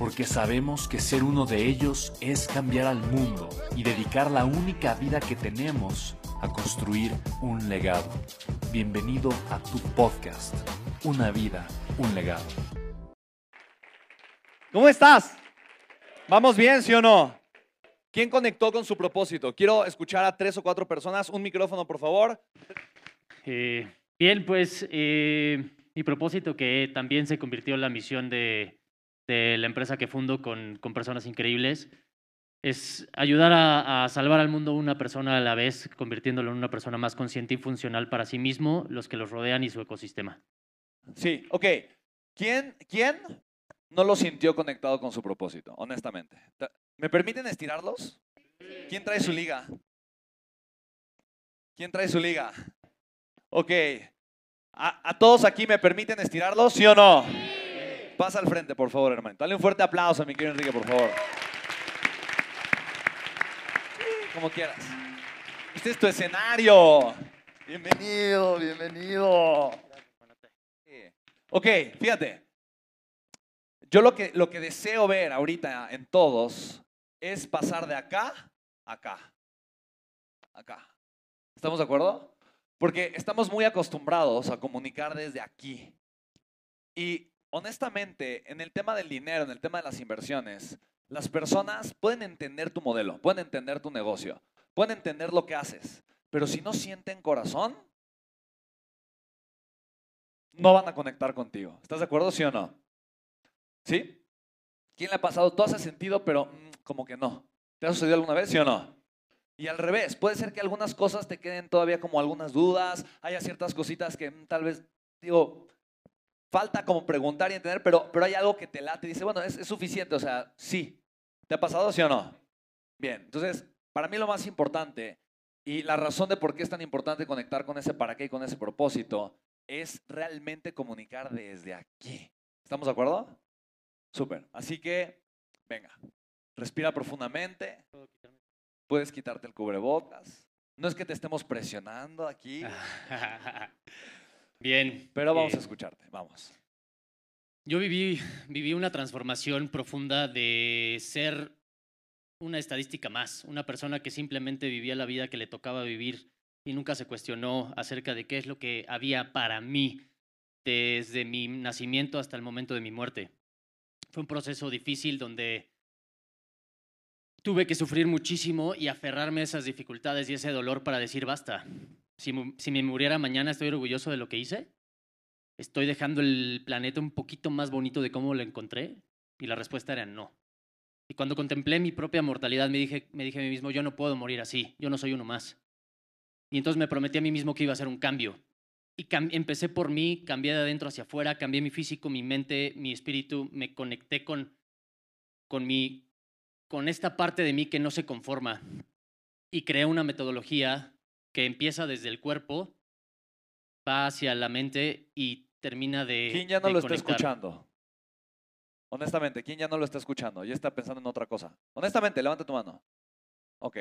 porque sabemos que ser uno de ellos es cambiar al mundo y dedicar la única vida que tenemos a construir un legado. Bienvenido a tu podcast, Una vida, un legado. ¿Cómo estás? ¿Vamos bien, sí o no? ¿Quién conectó con su propósito? Quiero escuchar a tres o cuatro personas. Un micrófono, por favor. Eh, bien, pues eh, mi propósito que también se convirtió en la misión de de la empresa que fundo con, personas increíbles, es ayudar a, a, salvar al mundo una persona a la vez, convirtiéndolo en una persona más consciente y funcional para sí mismo, los que los rodean y su ecosistema. Sí, ok. ¿Quién, quién no lo sintió conectado con su propósito, honestamente? ¿Me permiten estirarlos? ¿Quién trae su liga? ¿Quién trae su liga? Ok. ¿A, a todos aquí me permiten estirarlos, sí o no? Pasa al frente, por favor, hermano. Dale un fuerte aplauso a mi querido Enrique, por favor. Como quieras. Este es tu escenario. Bienvenido, bienvenido. Ok, fíjate. Yo lo que, lo que deseo ver ahorita en todos es pasar de acá a acá. Acá. ¿Estamos de acuerdo? Porque estamos muy acostumbrados a comunicar desde aquí. Y honestamente, en el tema del dinero, en el tema de las inversiones, las personas pueden entender tu modelo, pueden entender tu negocio, pueden entender lo que haces, pero si no sienten corazón, no van a conectar contigo. ¿Estás de acuerdo, sí o no? ¿Sí? ¿Quién le ha pasado? Todo hace sentido, pero mm, como que no. ¿Te ha sucedido alguna vez, sí o no? Y al revés, puede ser que algunas cosas te queden todavía como algunas dudas, haya ciertas cositas que mm, tal vez, digo, falta como preguntar y entender, pero, pero hay algo que te late y dice, bueno, es, es suficiente, o sea, sí. ¿Te ha pasado, sí o no? Bien, entonces, para mí lo más importante y la razón de por qué es tan importante conectar con ese para qué y con ese propósito es realmente comunicar desde aquí. ¿Estamos de acuerdo? Súper. Así que, venga, respira profundamente. Puedes quitarte el cubrebocas. No es que te estemos presionando aquí. Bien. Pero vamos a eh, escucharte, vamos. Yo viví, viví una transformación profunda de ser una estadística más, una persona que simplemente vivía la vida que le tocaba vivir y nunca se cuestionó acerca de qué es lo que había para mí desde mi nacimiento hasta el momento de mi muerte. Fue un proceso difícil donde tuve que sufrir muchísimo y aferrarme a esas dificultades y ese dolor para decir basta si, me muriera mañana, ¿estoy orgulloso de lo que hice? ¿Estoy dejando el planeta un poquito más bonito de cómo lo encontré? Y la respuesta era no. Y cuando contemplé mi propia mortalidad, me dije, a mí mismo, yo no puedo morir así, yo no soy uno más. Y entonces me prometí a mí mismo que iba a hacer un cambio. Y empecé por mí, cambié de adentro hacia afuera, cambié mi físico, mi mente, mi espíritu, me conecté con, con, mi, con esta parte de mí que no se conforma. Y creé una metodología que empieza desde el cuerpo, va hacia la mente y termina de. ¿Quién ya no lo está escuchando? Honestamente, ¿quién ya no lo está escuchando? Ya está pensando en otra cosa. Honestamente, levanta tu mano. Ok.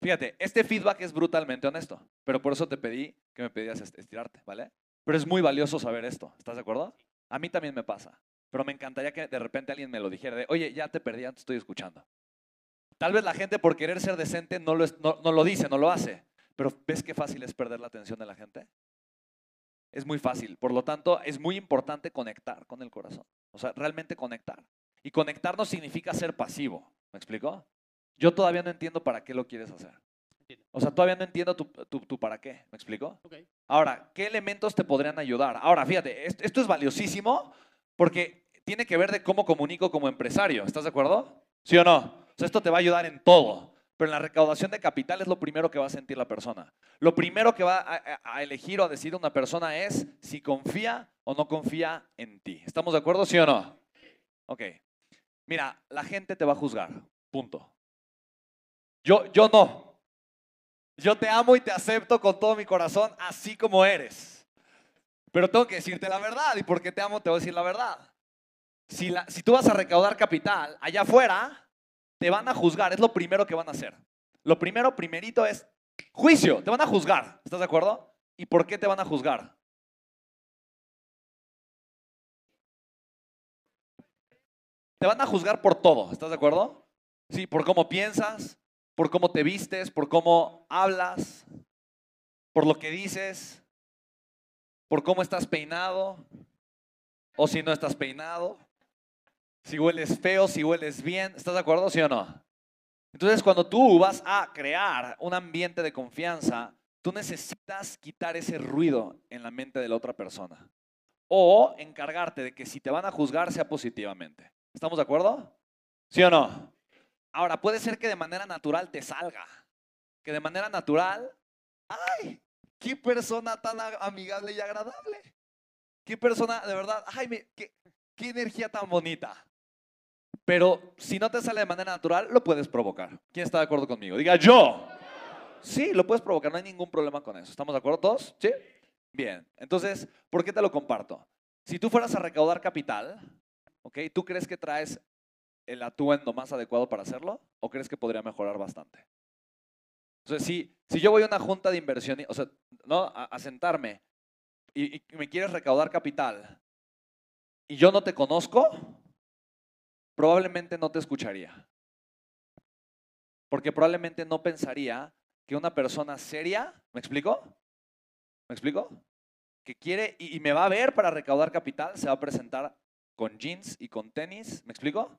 Fíjate, este feedback es brutalmente honesto, pero por eso te pedí que me pedías estirarte, ¿vale? Pero es muy valioso saber esto, ¿estás de acuerdo? A mí también me pasa, pero me encantaría que de repente alguien me lo dijera de, oye, ya te perdí, ya te estoy escuchando. Tal vez la gente por querer ser decente no lo, no lo dice, no lo hace, pero ¿ves qué fácil es perder la atención de la gente? Es muy fácil. Por lo tanto, es muy importante conectar con el corazón. O sea, realmente conectar. Y conectar no significa ser pasivo. ¿Me explico? Yo todavía no entiendo para qué lo quieres hacer. O sea, todavía no entiendo tu, tu- tu para qué. ¿Me explico? Ok. Ahora, ¿qué elementos te podrían ayudar? Ahora, fíjate, est- esto es valiosísimo porque tiene que ver de cómo comunico como empresario. ¿Estás de acuerdo? ¿Sí o no? O sea, esto te va a ayudar en todo. Pero en la recaudación de capital es lo primero que va a sentir la persona. Lo primero que va a, elegir o a decir una persona es si confía o no confía en ti. ¿Estamos de acuerdo? ¿Sí o no? Ok. Mira, la gente te va a juzgar. Punto. Yo, yo no. Yo te amo y te acepto con todo mi corazón, así como eres. Pero tengo que decirte la verdad. Y porque te amo, te voy a decir la verdad. Si, si tú vas a recaudar capital allá afuera, te van a juzgar. Es lo primero que van a hacer. Lo primero, primerito es juicio. Te van a juzgar. ¿Estás de acuerdo? ¿Y por qué te van a juzgar? Te van a juzgar por todo. ¿Estás de acuerdo? Sí, por cómo piensas, por cómo te vistes, por cómo hablas, por lo que dices, por cómo estás peinado o si no estás peinado, si hueles feo, si hueles bien. ¿Estás de acuerdo, sí o no? Entonces, cuando tú vas a crear un ambiente de confianza, tú necesitas quitar ese ruido en la mente de la otra persona o encargarte de que si te van a juzgar sea positivamente. ¿Estamos de acuerdo? ¿Sí o no? Ahora, puede ser que de manera natural te salga. Que de manera natural, ¡ay! ¡Qué persona tan amigable y agradable! ¡Qué persona, de verdad! ¡Ay, qué energía tan bonita! Pero si no te sale de manera natural, lo puedes provocar. ¿Quién está de acuerdo conmigo? Diga yo. Sí, lo puedes provocar, no hay ningún problema con eso. ¿Estamos de acuerdo todos? ¿Sí? Bien. Entonces, ¿por qué te lo comparto? Si tú fueras a recaudar capital, ¿ok? ¿Tú crees que traes el atuendo más adecuado para hacerlo? ¿O crees que podría mejorar bastante? Sea, si, si yo voy a una junta de inversión, o sea, ¿no? A, sentarme y me quieres recaudar capital y yo no te conozco, probablemente no te escucharía. Porque probablemente no pensaría que una persona seria, ¿me explico? ¿Me explico? Que quiere y, me va a ver para recaudar capital, se va a presentar con jeans y con tenis, ¿me explico?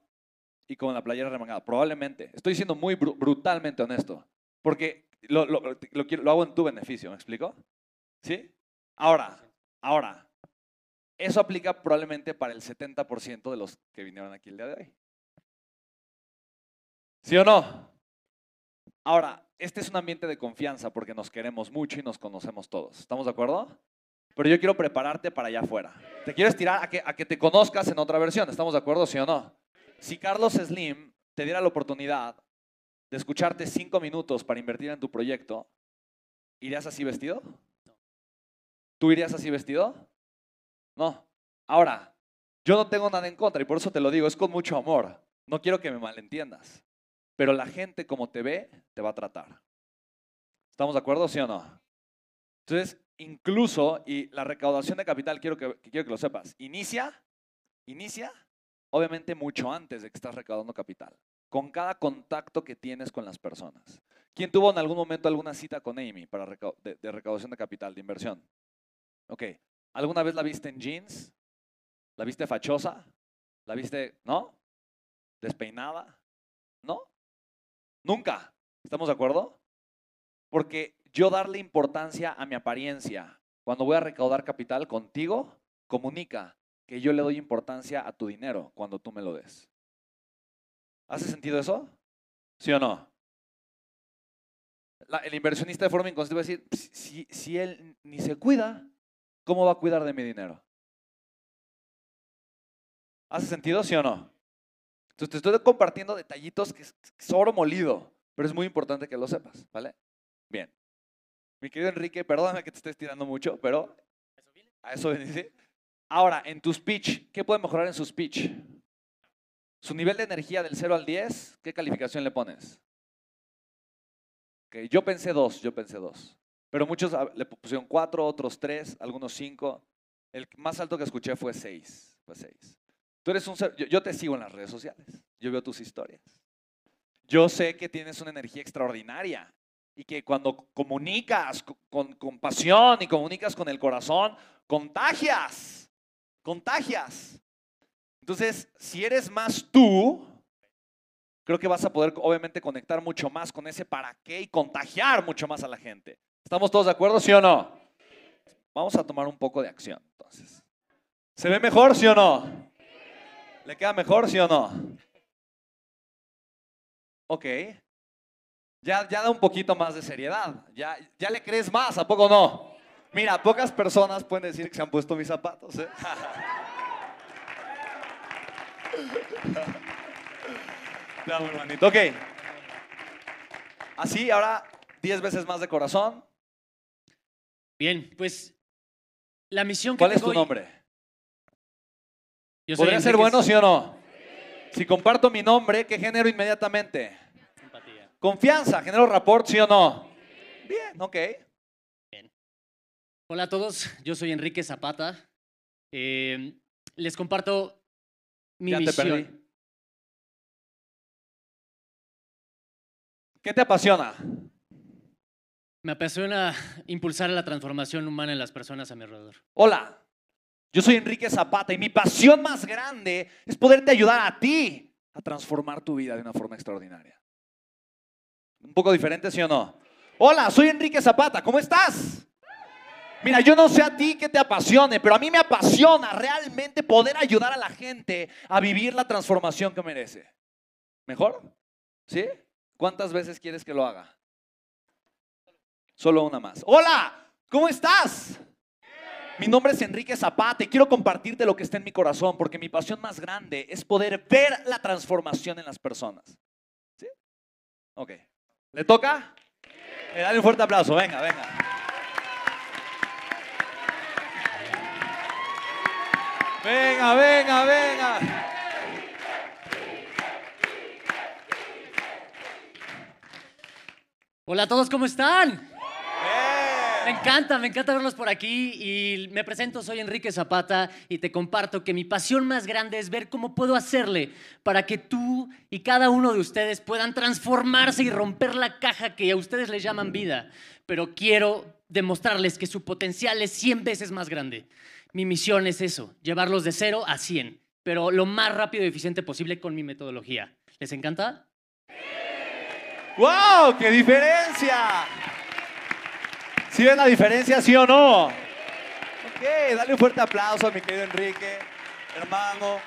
Y con la playera remangada, probablemente. Estoy siendo muy bru- brutalmente honesto, porque lo, lo- lo lo hago en tu beneficio, ¿me explico? ¿Sí? Ahora, ahora, eso aplica probablemente para el 70% de los que vinieron aquí el día de hoy. ¿Sí o no? Ahora, este es un ambiente de confianza porque nos queremos mucho y nos conocemos todos. ¿Estamos de acuerdo? Pero yo quiero prepararte para allá afuera. Te quiero estirar a que, te conozcas en otra versión. ¿Estamos de acuerdo, sí o no? Si Carlos Slim te diera la oportunidad de escucharte cinco minutos para invertir en tu proyecto, ¿irías así vestido? ¿Tú irías así vestido? No. Ahora, yo no tengo nada en contra y por eso te lo digo, es con mucho amor. No quiero que me malentiendas. Pero la gente como te ve, te va a tratar. ¿Estamos de acuerdo, sí o no? Entonces, incluso, y la recaudación de capital, quiero que, quiero que lo sepas, inicia, inicia, obviamente mucho antes de que estás recaudando capital, con cada contacto que tienes con las personas. ¿Quién tuvo en algún momento alguna cita con Amy para de recaudación de capital, de inversión? Ok. ¿Alguna vez la viste en jeans? ¿La viste fachosa? ¿La viste, no? ¿Despeinada? ¿No? Nunca. ¿Estamos de acuerdo? Porque yo darle importancia a mi apariencia cuando voy a recaudar capital contigo, comunica que yo le doy importancia a tu dinero cuando tú me lo des. ¿Hace sentido eso? ¿Sí o no? El inversionista de forma inconsciente va a decir, "Si- si, si él ni se cuida, ¿cómo va a cuidar de mi dinero? ¿Hace sentido, sí o no? Entonces te estoy compartiendo detallitos que es, oro molido, pero es muy importante que lo sepas, ¿vale? Bien. Mi querido Enrique, perdóname que te estés tirando mucho, pero a eso venís. Ahora, en tu speech, ¿qué puede mejorar en su speech? Su nivel de energía del 0 al 10, ¿qué calificación le pones? Ok, yo pensé dos, yo pensé dos. Pero muchos ah, le pusieron cuatro, otros tres, algunos cinco. El más alto que escuché fue seis. Fue seis. Tú eres un ser, yo, te sigo en las redes sociales. Yo veo tus historias. Yo sé que tienes una energía extraordinaria y que cuando comunicas co- con, con pasión y comunicas con el corazón, contagias. Contagias. Entonces, si eres más tú, creo que vas a poder obviamente conectar mucho más con ese para qué y contagiar mucho más a la gente. ¿Estamos todos de acuerdo, sí o no? Vamos a tomar un poco de acción, entonces. ¿Se ve mejor, sí o no? ¿Le queda mejor, sí o no? Ok. Ya, ya da un poquito más de seriedad. Ya, ya le crees más, ¿a poco no? Mira, pocas personas pueden decir que se han puesto mis zapatos. ¿eh? Amo, hermanito. Ok. Así, ahora 10 veces más de corazón. Bien, pues la misión que ¿Cuál es tu hoy- nombre? Yo soy ¿Podría ser bueno, sí o no? Si comparto mi nombre, ¿qué genero inmediatamente? Simpatía. Confianza, genero rapport, sí o no? Bien, ok. Hola a todos, yo soy Enrique Zapata. Eh, les comparto mi Ya te misión. perdí. ¿Qué te apasiona? Me apasiona impulsar la transformación humana en las personas a mi alrededor. Hola, yo soy Enrique Zapata y mi pasión más grande es poderte ayudar a ti a transformar tu vida de una forma extraordinaria. Un poco diferente, ¿sí o no? Hola, soy Enrique Zapata, ¿cómo estás? Mira, yo no sé a ti qué te apasione, pero a mí me apasiona realmente poder ayudar a la gente a vivir la transformación que merece. ¿Mejor? ¿Sí? ¿Cuántas veces quieres que lo haga? Solo una más. Hola, ¿cómo estás? Mi nombre es Enrique Zapata y quiero compartirte lo que está en mi corazón porque mi pasión más grande es poder ver la transformación en las personas. ¿Sí? Ok. ¿Le toca? Eh, dale un fuerte aplauso, venga, venga. Venga, venga, venga. Hola a todos, ¿cómo están? Me encanta, me encanta verlos por aquí y me presento, soy Enrique Zapata y te comparto que mi pasión más grande es ver cómo puedo hacerle para que tú y cada uno de ustedes puedan transformarse y romper la caja que a ustedes les llaman vida. Pero quiero demostrarles que su potencial es 100 veces más grande. Mi misión es eso, llevarlos de 0 a 100, pero lo más rápido y eficiente posible con mi metodología. ¿Les encanta? ¡Wow! ¡Qué diferencia! ¿Sí ven la diferencia, sí o no? Ok, dale un fuerte aplauso a mi querido Enrique, hermano.